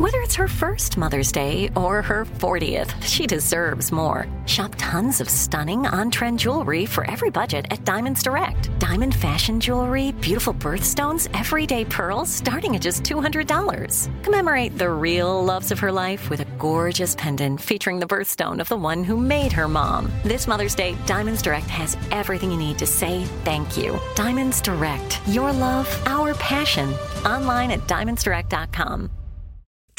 Whether it's her first Mother's Day or her 40th, she deserves more. Shop tons of stunning on trend jewelry for every budget at Diamonds Direct. Diamond fashion jewelry, beautiful birthstones, everyday pearls starting at just $200. Commemorate the real loves of her life with a gorgeous pendant featuring the birthstone of the one who made her mom. This Mother's Day, Diamonds Direct has everything you need to say thank you. Diamonds Direct, your love, our passion. Online at diamondsdirect.com.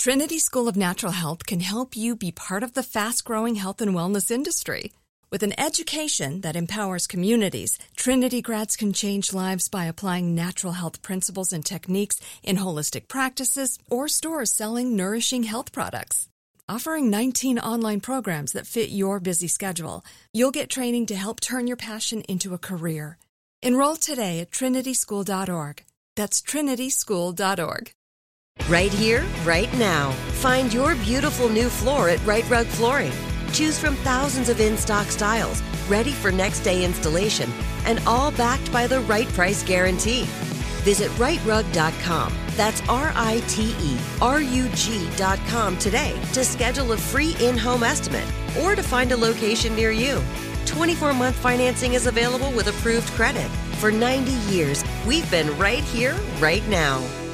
Trinity School of Natural Health can help you be part of the fast growing health and wellness industry. With an education that empowers communities, Trinity grads can change lives by applying natural health principles and techniques in holistic practices or stores selling nourishing health products. Offering 19 online programs that fit your busy schedule, you'll get training to help turn your passion into a career. Enroll today at trinityschool.org. That's trinityschool.org. Right here, right now. Find your beautiful new floor at Right Rug Flooring. Choose from thousands of in stock styles, ready for next day installation, and all backed by the right price guarantee. Visit rightrug.com. That's R I T E R U G.com today to schedule a free in home estimate or to find a location near you. 24 month financing is available with approved credit. For 90 years, we've been right here, right now.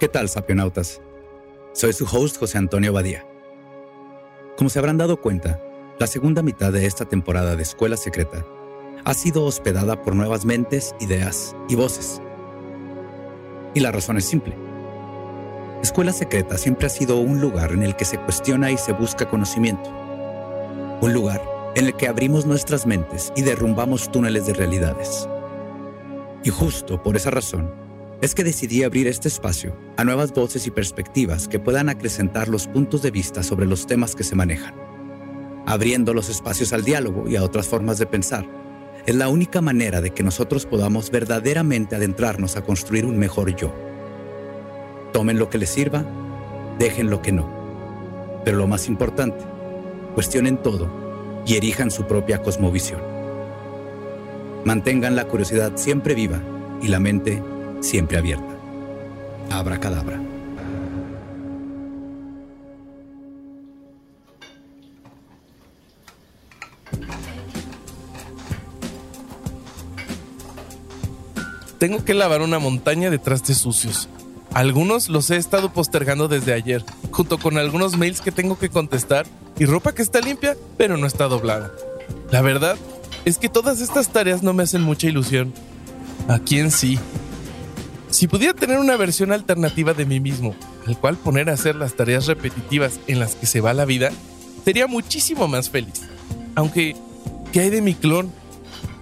¿Qué tal, sapionautas? Soy su host José Antonio Badía. Como se habrán dado cuenta, la segunda mitad de esta temporada de Escuela Secreta ha sido hospedada por nuevas mentes, ideas y voces. Y la razón es simple. Escuela Secreta siempre ha sido un lugar en el que se cuestiona y se busca conocimiento. Un lugar en el que abrimos nuestras mentes y derrumbamos túneles de realidades. Y justo por esa razón, es que decidí abrir este espacio a nuevas voces y perspectivas que puedan acrecentar los puntos de vista sobre los temas que se manejan. Abriendo los espacios al diálogo y a otras formas de pensar, es la única manera de que nosotros podamos verdaderamente adentrarnos a construir un mejor yo. Tomen lo que les sirva, dejen lo que no. Pero lo más importante, cuestionen todo y erijan su propia cosmovisión. Mantengan la curiosidad siempre viva y la mente siempre abierta. Abra cadabra. Tengo que lavar una montaña de trastes sucios. Algunos los he estado postergando desde ayer, junto con algunos mails que tengo que contestar y ropa que está limpia, pero no está doblada. La verdad es que todas estas tareas no me hacen mucha ilusión. ¿A quién sí? Si pudiera tener una versión alternativa de mí mismo, al cual poner a hacer las tareas repetitivas en las que se va la vida, sería muchísimo más feliz. Aunque, ¿qué hay de mi clon?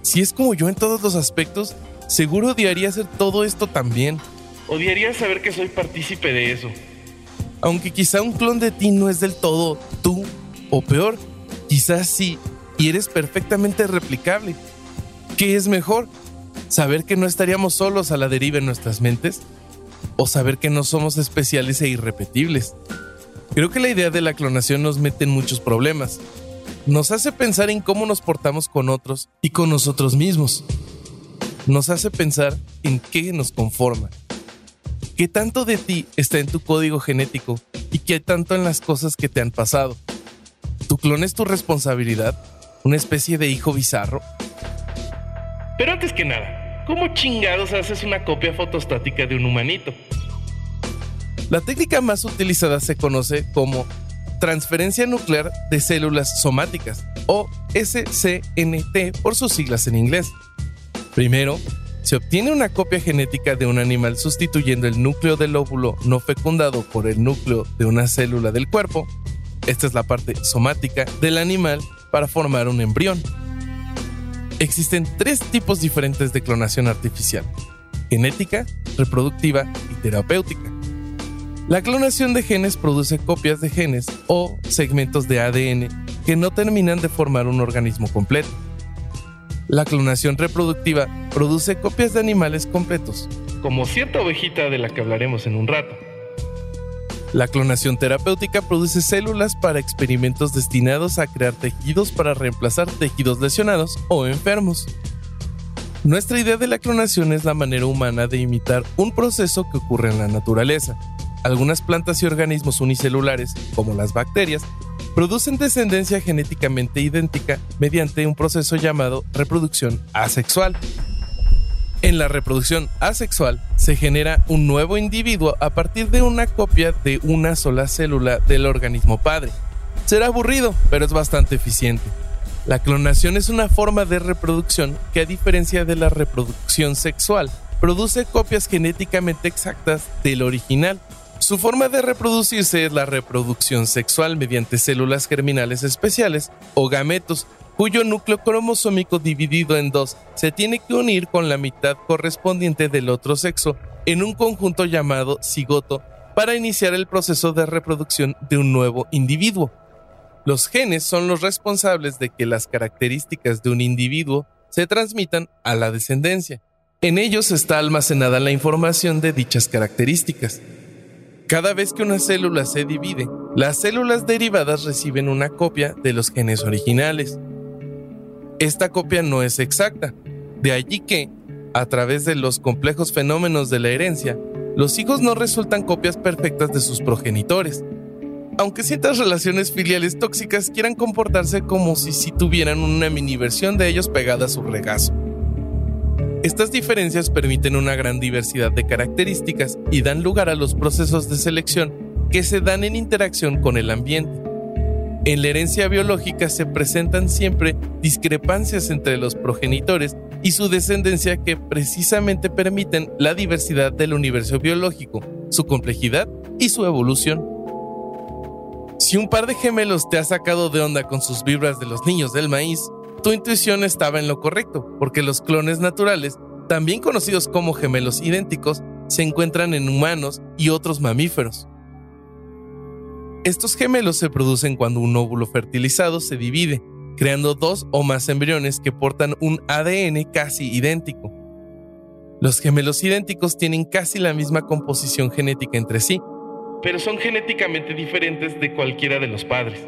Si es como yo en todos los aspectos, seguro odiaría hacer todo esto también. Odiaría saber que soy partícipe de eso. Aunque quizá un clon de ti no es del todo tú, o peor, quizás sí, y eres perfectamente replicable. ¿Qué es mejor? ¿Saber que no estaríamos solos a la deriva en nuestras mentes? ¿O saber que no somos especiales e irrepetibles? Creo que la idea de la clonación nos mete en muchos problemas. Nos hace pensar en cómo nos portamos con otros y con nosotros mismos. Nos hace pensar en qué nos conforma. ¿Qué tanto de ti está en tu código genético y qué tanto en las cosas que te han pasado? ¿Tu clon es tu responsabilidad? ¿Una especie de hijo bizarro? Pero antes que nada, ¿cómo chingados haces una copia fotostática de un humanito? La técnica más utilizada se conoce como transferencia nuclear de células somáticas o SCNT por sus siglas en inglés. Primero, se obtiene una copia genética de un animal sustituyendo el núcleo del óvulo no fecundado por el núcleo de una célula del cuerpo. Esta es la parte somática del animal para formar un embrión. Existen tres tipos diferentes de clonación artificial, genética, reproductiva y terapéutica. La clonación de genes produce copias de genes o segmentos de ADN que no terminan de formar un organismo completo. La clonación reproductiva produce copias de animales completos, como cierta ovejita de la que hablaremos en un rato. La clonación terapéutica produce células para experimentos destinados a crear tejidos para reemplazar tejidos lesionados o enfermos. Nuestra idea de la clonación es la manera humana de imitar un proceso que ocurre en la naturaleza. Algunas plantas y organismos unicelulares, como las bacterias, producen descendencia genéticamente idéntica mediante un proceso llamado reproducción asexual. En la reproducción asexual se genera un nuevo individuo a partir de una copia de una sola célula del organismo padre. Será aburrido, pero es bastante eficiente. La clonación es una forma de reproducción que a diferencia de la reproducción sexual, produce copias genéticamente exactas del original su forma de reproducirse es la reproducción sexual mediante células germinales especiales o gametos, cuyo núcleo cromosómico dividido en dos se tiene que unir con la mitad correspondiente del otro sexo en un conjunto llamado cigoto para iniciar el proceso de reproducción de un nuevo individuo. Los genes son los responsables de que las características de un individuo se transmitan a la descendencia. En ellos está almacenada la información de dichas características. Cada vez que una célula se divide, las células derivadas reciben una copia de los genes originales. Esta copia no es exacta, de allí que, a través de los complejos fenómenos de la herencia, los hijos no resultan copias perfectas de sus progenitores, aunque ciertas relaciones filiales tóxicas quieran comportarse como si, si tuvieran una mini versión de ellos pegada a su regazo. Estas diferencias permiten una gran diversidad de características y dan lugar a los procesos de selección que se dan en interacción con el ambiente. En la herencia biológica se presentan siempre discrepancias entre los progenitores y su descendencia que precisamente permiten la diversidad del universo biológico, su complejidad y su evolución. Si un par de gemelos te ha sacado de onda con sus vibras de los niños del maíz, tu intuición estaba en lo correcto, porque los clones naturales, también conocidos como gemelos idénticos, se encuentran en humanos y otros mamíferos. Estos gemelos se producen cuando un óvulo fertilizado se divide, creando dos o más embriones que portan un ADN casi idéntico. Los gemelos idénticos tienen casi la misma composición genética entre sí, pero son genéticamente diferentes de cualquiera de los padres.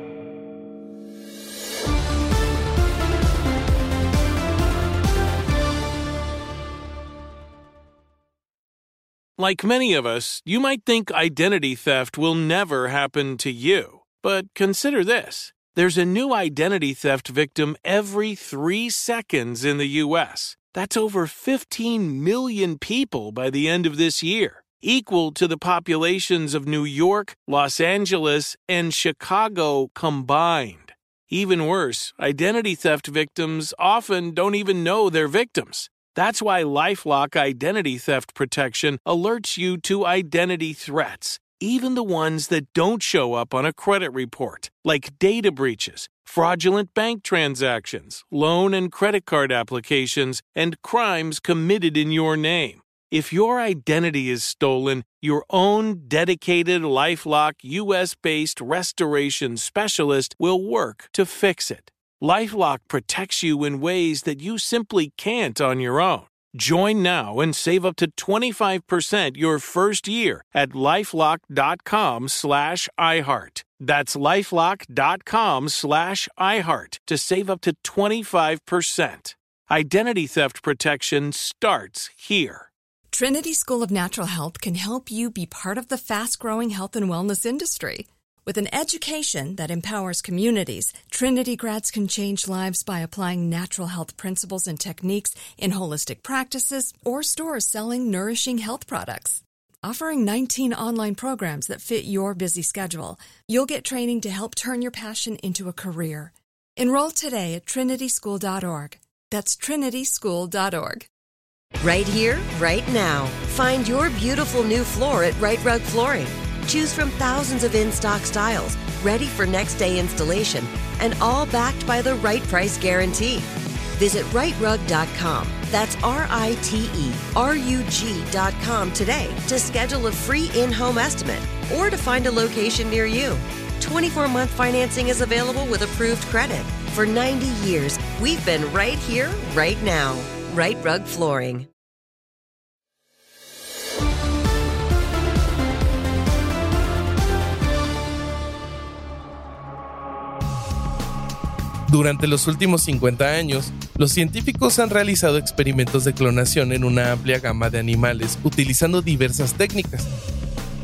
Like many of us, you might think identity theft will never happen to you. But consider this there's a new identity theft victim every three seconds in the U.S. That's over 15 million people by the end of this year, equal to the populations of New York, Los Angeles, and Chicago combined. Even worse, identity theft victims often don't even know they're victims. That's why Lifelock Identity Theft Protection alerts you to identity threats, even the ones that don't show up on a credit report, like data breaches, fraudulent bank transactions, loan and credit card applications, and crimes committed in your name. If your identity is stolen, your own dedicated Lifelock US based restoration specialist will work to fix it. Lifelock protects you in ways that you simply can't on your own. Join now and save up to 25% your first year at lifelock.com slash iHeart. That's lifelock.com slash iHeart to save up to 25%. Identity theft protection starts here. Trinity School of Natural Health can help you be part of the fast growing health and wellness industry. With an education that empowers communities, Trinity grads can change lives by applying natural health principles and techniques in holistic practices or stores selling nourishing health products. Offering 19 online programs that fit your busy schedule, you'll get training to help turn your passion into a career. Enroll today at trinityschool.org. That's trinityschool.org. Right here, right now. Find your beautiful new floor at Right Rug Flooring. Choose from thousands of in stock styles, ready for next day installation, and all backed by the right price guarantee. Visit rightrug.com. That's R I T E R U G.com today to schedule a free in home estimate or to find a location near you. 24 month financing is available with approved credit. For 90 years, we've been right here, right now. Right Rug Flooring. Durante los últimos 50 años, los científicos han realizado experimentos de clonación en una amplia gama de animales utilizando diversas técnicas.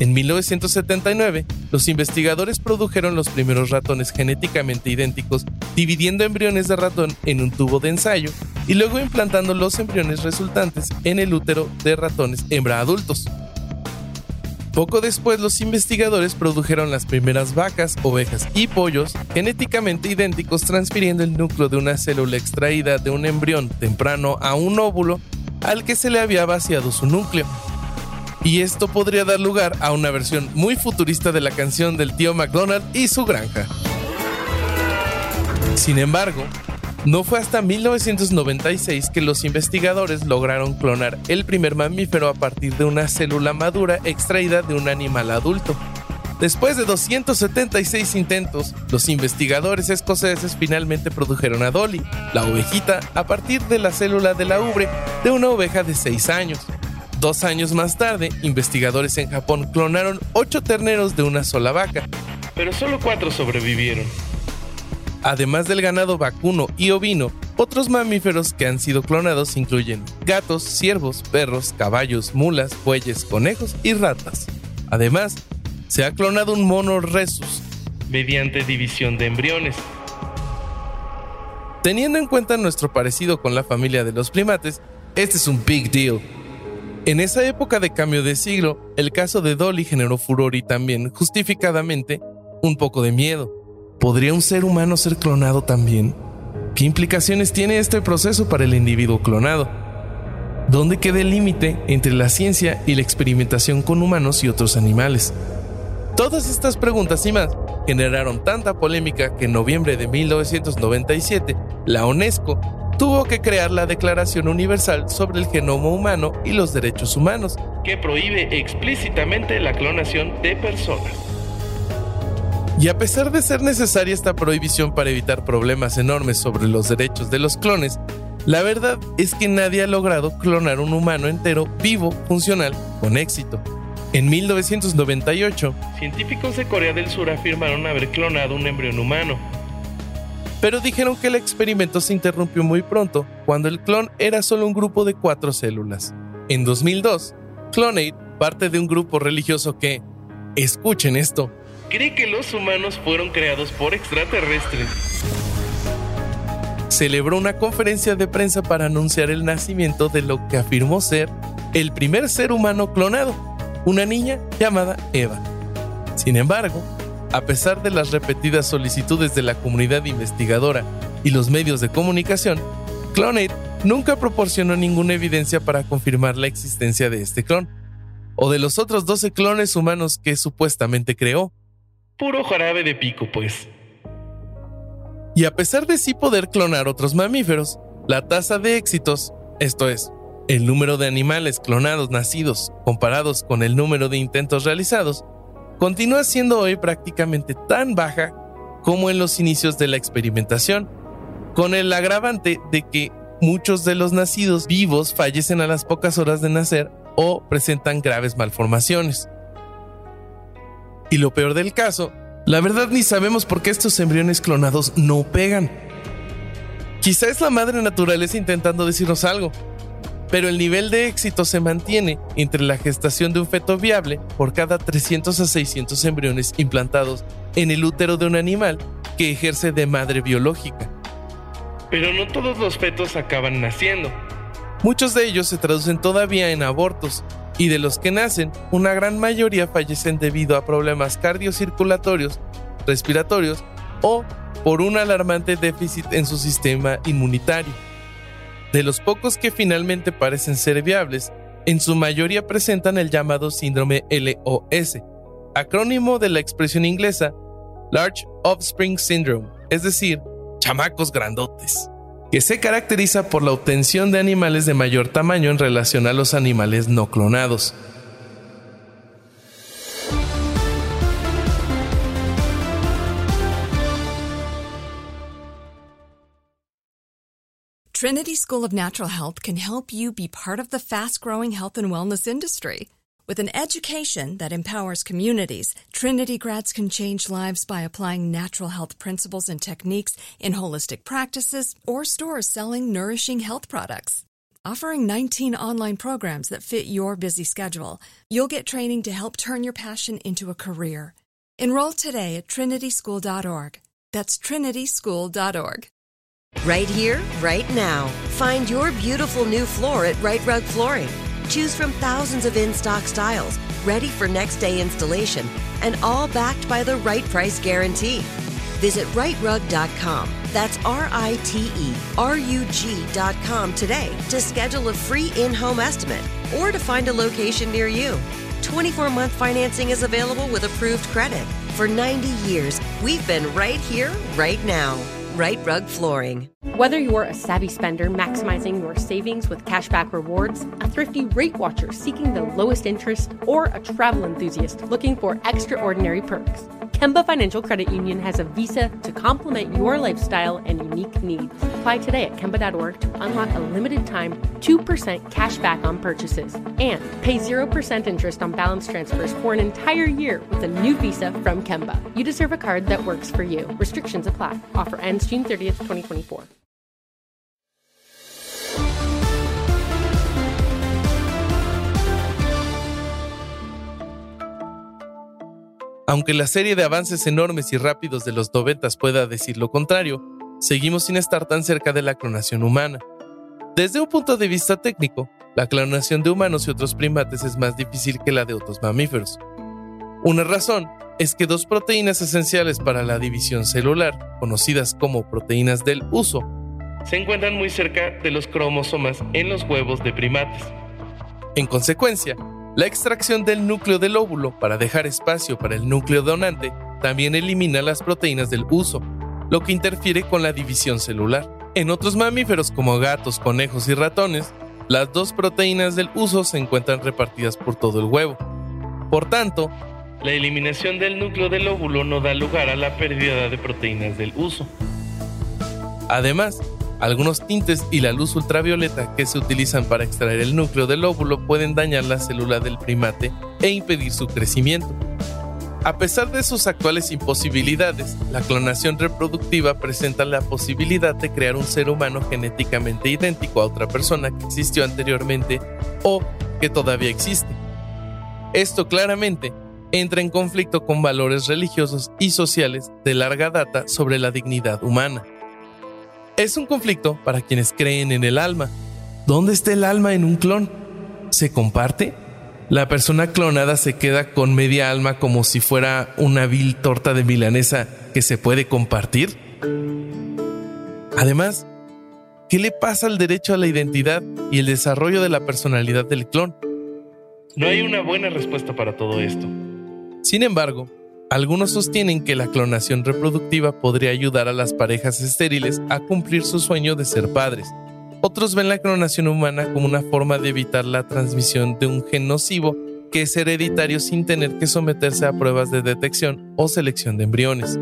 En 1979, los investigadores produjeron los primeros ratones genéticamente idénticos, dividiendo embriones de ratón en un tubo de ensayo y luego implantando los embriones resultantes en el útero de ratones hembra adultos. Poco después los investigadores produjeron las primeras vacas, ovejas y pollos genéticamente idénticos transfiriendo el núcleo de una célula extraída de un embrión temprano a un óvulo al que se le había vaciado su núcleo. Y esto podría dar lugar a una versión muy futurista de la canción del tío McDonald y su granja. Sin embargo, no fue hasta 1996 que los investigadores lograron clonar el primer mamífero a partir de una célula madura extraída de un animal adulto. Después de 276 intentos, los investigadores escoceses finalmente produjeron a Dolly, la ovejita, a partir de la célula de la ubre de una oveja de 6 años. Dos años más tarde, investigadores en Japón clonaron 8 terneros de una sola vaca, pero solo 4 sobrevivieron. Además del ganado vacuno y ovino, otros mamíferos que han sido clonados incluyen gatos, ciervos, perros, caballos, mulas, bueyes, conejos y ratas. Además, se ha clonado un mono rhesus mediante división de embriones. Teniendo en cuenta nuestro parecido con la familia de los primates, este es un big deal. En esa época de cambio de siglo, el caso de Dolly generó furor y también, justificadamente, un poco de miedo. ¿Podría un ser humano ser clonado también? ¿Qué implicaciones tiene este proceso para el individuo clonado? ¿Dónde queda el límite entre la ciencia y la experimentación con humanos y otros animales? Todas estas preguntas y más generaron tanta polémica que en noviembre de 1997 la UNESCO tuvo que crear la Declaración Universal sobre el Genoma Humano y los Derechos Humanos, que prohíbe explícitamente la clonación de personas. Y a pesar de ser necesaria esta prohibición para evitar problemas enormes sobre los derechos de los clones, la verdad es que nadie ha logrado clonar un humano entero vivo, funcional, con éxito. En 1998, científicos de Corea del Sur afirmaron haber clonado un embrión humano. Pero dijeron que el experimento se interrumpió muy pronto, cuando el clon era solo un grupo de cuatro células. En 2002, Clonate, parte de un grupo religioso que, escuchen esto, cree que los humanos fueron creados por extraterrestres. Celebró una conferencia de prensa para anunciar el nacimiento de lo que afirmó ser el primer ser humano clonado, una niña llamada Eva. Sin embargo, a pesar de las repetidas solicitudes de la comunidad investigadora y los medios de comunicación, Clonate nunca proporcionó ninguna evidencia para confirmar la existencia de este clon, o de los otros 12 clones humanos que supuestamente creó. Puro jarabe de pico, pues. Y a pesar de sí poder clonar otros mamíferos, la tasa de éxitos, esto es, el número de animales clonados nacidos comparados con el número de intentos realizados, continúa siendo hoy prácticamente tan baja como en los inicios de la experimentación, con el agravante de que muchos de los nacidos vivos fallecen a las pocas horas de nacer o presentan graves malformaciones. Y lo peor del caso, la verdad ni sabemos por qué estos embriones clonados no pegan. Quizá es la madre naturaleza intentando decirnos algo, pero el nivel de éxito se mantiene entre la gestación de un feto viable por cada 300 a 600 embriones implantados en el útero de un animal que ejerce de madre biológica. Pero no todos los fetos acaban naciendo. Muchos de ellos se traducen todavía en abortos, y de los que nacen, una gran mayoría fallecen debido a problemas cardiocirculatorios, respiratorios o por un alarmante déficit en su sistema inmunitario. De los pocos que finalmente parecen ser viables, en su mayoría presentan el llamado síndrome LOS, acrónimo de la expresión inglesa Large Offspring Syndrome, es decir, chamacos grandotes que se caracteriza por la obtención de animales de mayor tamaño en relación a los animales no clonados. Trinity School of Natural Health can help you be part of the fast growing health and wellness industry. With an education that empowers communities, Trinity grads can change lives by applying natural health principles and techniques in holistic practices or stores selling nourishing health products. Offering 19 online programs that fit your busy schedule, you'll get training to help turn your passion into a career. Enroll today at trinityschool.org. That's trinityschool.org. Right here, right now. Find your beautiful new floor at Right Rug Flooring. Choose from thousands of in stock styles, ready for next day installation, and all backed by the right price guarantee. Visit rightrug.com. That's R I T E R U G.com today to schedule a free in home estimate or to find a location near you. 24 month financing is available with approved credit. For 90 years, we've been right here, right now. Right Rug Flooring. Whether you're a savvy spender maximizing your savings with cashback rewards, a thrifty rate watcher seeking the lowest interest, or a travel enthusiast looking for extraordinary perks, Kemba Financial Credit Union has a visa to complement your lifestyle and unique needs. Apply today at Kemba.org to unlock a limited time 2% cash back on purchases and pay 0% interest on balance transfers for an entire year with a new visa from Kemba. You deserve a card that works for you. Restrictions apply. Offer ends June 30th, 2024. Aunque la serie de avances enormes y rápidos de los noventas pueda decir lo contrario, seguimos sin estar tan cerca de la clonación humana. Desde un punto de vista técnico, la clonación de humanos y otros primates es más difícil que la de otros mamíferos. Una razón es que dos proteínas esenciales para la división celular, conocidas como proteínas del uso, se encuentran muy cerca de los cromosomas en los huevos de primates. En consecuencia, la extracción del núcleo del óvulo para dejar espacio para el núcleo donante también elimina las proteínas del uso, lo que interfiere con la división celular. En otros mamíferos como gatos, conejos y ratones, las dos proteínas del uso se encuentran repartidas por todo el huevo. Por tanto, la eliminación del núcleo del óvulo no da lugar a la pérdida de proteínas del uso. Además, algunos tintes y la luz ultravioleta que se utilizan para extraer el núcleo del óvulo pueden dañar la célula del primate e impedir su crecimiento. A pesar de sus actuales imposibilidades, la clonación reproductiva presenta la posibilidad de crear un ser humano genéticamente idéntico a otra persona que existió anteriormente o que todavía existe. Esto claramente entra en conflicto con valores religiosos y sociales de larga data sobre la dignidad humana. Es un conflicto para quienes creen en el alma. ¿Dónde está el alma en un clon? ¿Se comparte? ¿La persona clonada se queda con media alma como si fuera una vil torta de milanesa que se puede compartir? Además, ¿qué le pasa al derecho a la identidad y el desarrollo de la personalidad del clon? No hay una buena respuesta para todo esto. Sin embargo, algunos sostienen que la clonación reproductiva podría ayudar a las parejas estériles a cumplir su sueño de ser padres. Otros ven la clonación humana como una forma de evitar la transmisión de un gen nocivo que es hereditario sin tener que someterse a pruebas de detección o selección de embriones.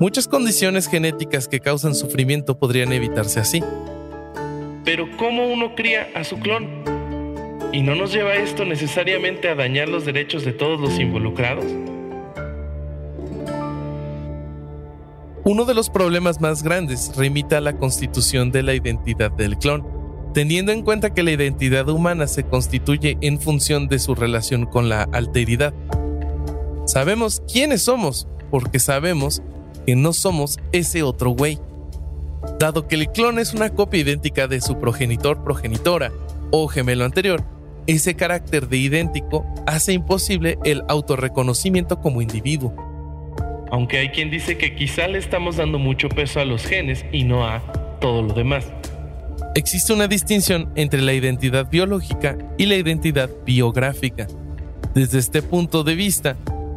Muchas condiciones genéticas que causan sufrimiento podrían evitarse así. Pero ¿cómo uno cría a su clon? ¿Y no nos lleva esto necesariamente a dañar los derechos de todos los involucrados? Uno de los problemas más grandes remite a la constitución de la identidad del clon, teniendo en cuenta que la identidad humana se constituye en función de su relación con la alteridad. Sabemos quiénes somos, porque sabemos que no somos ese otro güey. Dado que el clon es una copia idéntica de su progenitor, progenitora o gemelo anterior, ese carácter de idéntico hace imposible el autorreconocimiento como individuo aunque hay quien dice que quizá le estamos dando mucho peso a los genes y no a todo lo demás. Existe una distinción entre la identidad biológica y la identidad biográfica. Desde este punto de vista,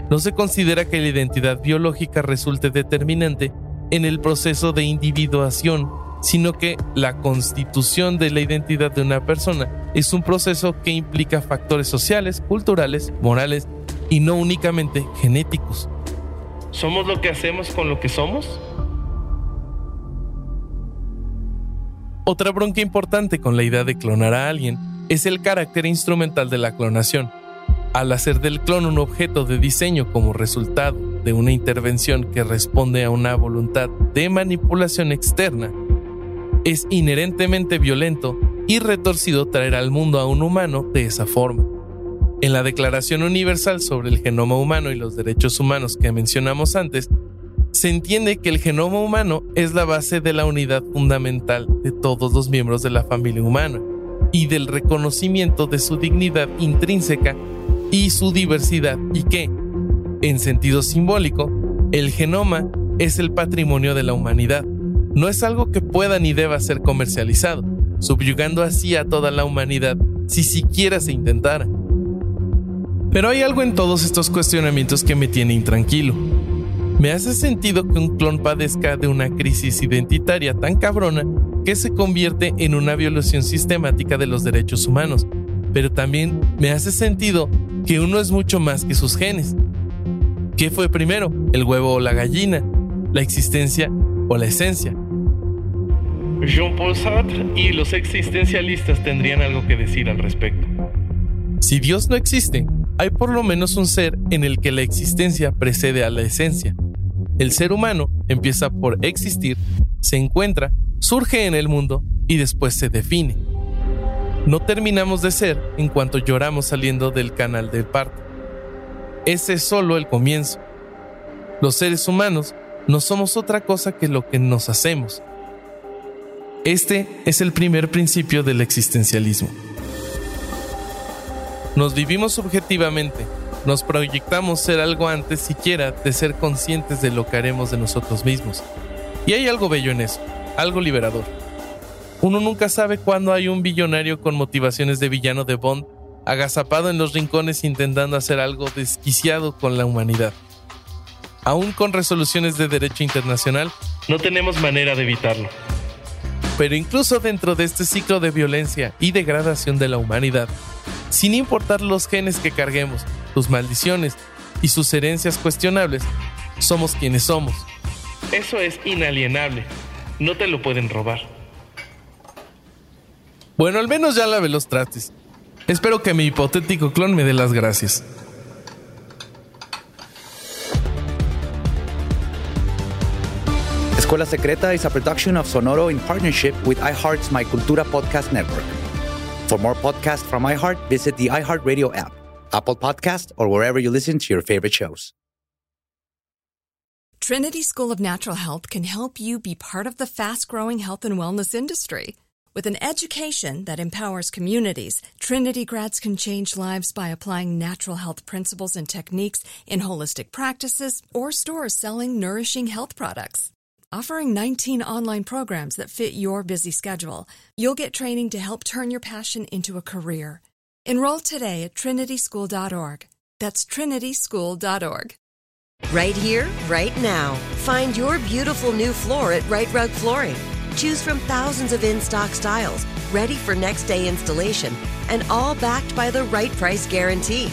no se considera que la identidad biológica resulte determinante en el proceso de individuación, sino que la constitución de la identidad de una persona es un proceso que implica factores sociales, culturales, morales y no únicamente genéticos. ¿Somos lo que hacemos con lo que somos? Otra bronca importante con la idea de clonar a alguien es el carácter instrumental de la clonación. Al hacer del clon un objeto de diseño como resultado de una intervención que responde a una voluntad de manipulación externa, es inherentemente violento y retorcido traer al mundo a un humano de esa forma. En la Declaración Universal sobre el Genoma Humano y los Derechos Humanos que mencionamos antes, se entiende que el genoma humano es la base de la unidad fundamental de todos los miembros de la familia humana y del reconocimiento de su dignidad intrínseca y su diversidad y que, en sentido simbólico, el genoma es el patrimonio de la humanidad. No es algo que pueda ni deba ser comercializado, subyugando así a toda la humanidad si siquiera se intentara. Pero hay algo en todos estos cuestionamientos que me tiene intranquilo. Me hace sentido que un clon padezca de una crisis identitaria tan cabrona que se convierte en una violación sistemática de los derechos humanos, pero también me hace sentido que uno es mucho más que sus genes. ¿Qué fue primero, el huevo o la gallina? ¿La existencia o la esencia? Jean-Paul Sartre y los existencialistas tendrían algo que decir al respecto. Si Dios no existe, hay por lo menos un ser en el que la existencia precede a la esencia. El ser humano empieza por existir, se encuentra, surge en el mundo y después se define. No terminamos de ser en cuanto lloramos saliendo del canal del parto. Ese es solo el comienzo. Los seres humanos no somos otra cosa que lo que nos hacemos. Este es el primer principio del existencialismo. Nos vivimos subjetivamente, nos proyectamos ser algo antes siquiera de ser conscientes de lo que haremos de nosotros mismos. Y hay algo bello en eso, algo liberador. Uno nunca sabe cuándo hay un billonario con motivaciones de villano de Bond, agazapado en los rincones intentando hacer algo desquiciado con la humanidad. Aún con resoluciones de derecho internacional, no tenemos manera de evitarlo. Pero incluso dentro de este ciclo de violencia y degradación de la humanidad, sin importar los genes que carguemos, sus maldiciones y sus herencias cuestionables, somos quienes somos. Eso es inalienable, no te lo pueden robar. Bueno, al menos ya lavé los trastes. Espero que mi hipotético clon me dé las gracias. Escuela Secreta is a production of Sonoro in partnership with iHeart's My Cultura podcast network. For more podcasts from iHeart, visit the iHeartRadio app, Apple Podcast, or wherever you listen to your favorite shows. Trinity School of Natural Health can help you be part of the fast growing health and wellness industry. With an education that empowers communities, Trinity grads can change lives by applying natural health principles and techniques in holistic practices or stores selling nourishing health products. Offering 19 online programs that fit your busy schedule, you'll get training to help turn your passion into a career. Enroll today at trinityschool.org. That's trinityschool.org. Right here, right now. Find your beautiful new floor at Right Rug Flooring. Choose from thousands of in stock styles, ready for next day installation, and all backed by the right price guarantee.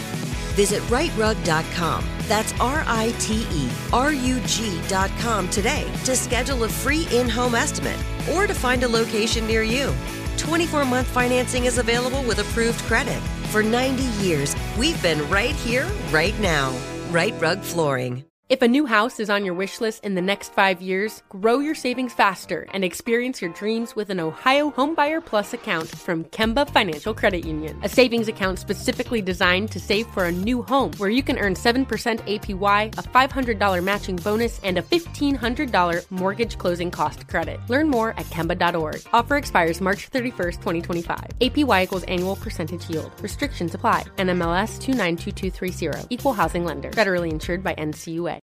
Visit rightrug.com. That's R I T E R U G.com today to schedule a free in home estimate or to find a location near you. 24 month financing is available with approved credit. For 90 years, we've been right here, right now. Right Rug Flooring. If a new house is on your wish list in the next five years, grow your savings faster and experience your dreams with an Ohio Homebuyer Plus account from Kemba Financial Credit Union. A savings account specifically designed to save for a new home where you can earn 7% APY, a $500 matching bonus, and a $1,500 mortgage closing cost credit. Learn more at Kemba.org. Offer expires March 31st, 2025. APY equals annual percentage yield. Restrictions apply. NMLS 292230. Equal housing lender. Federally insured by NCUA.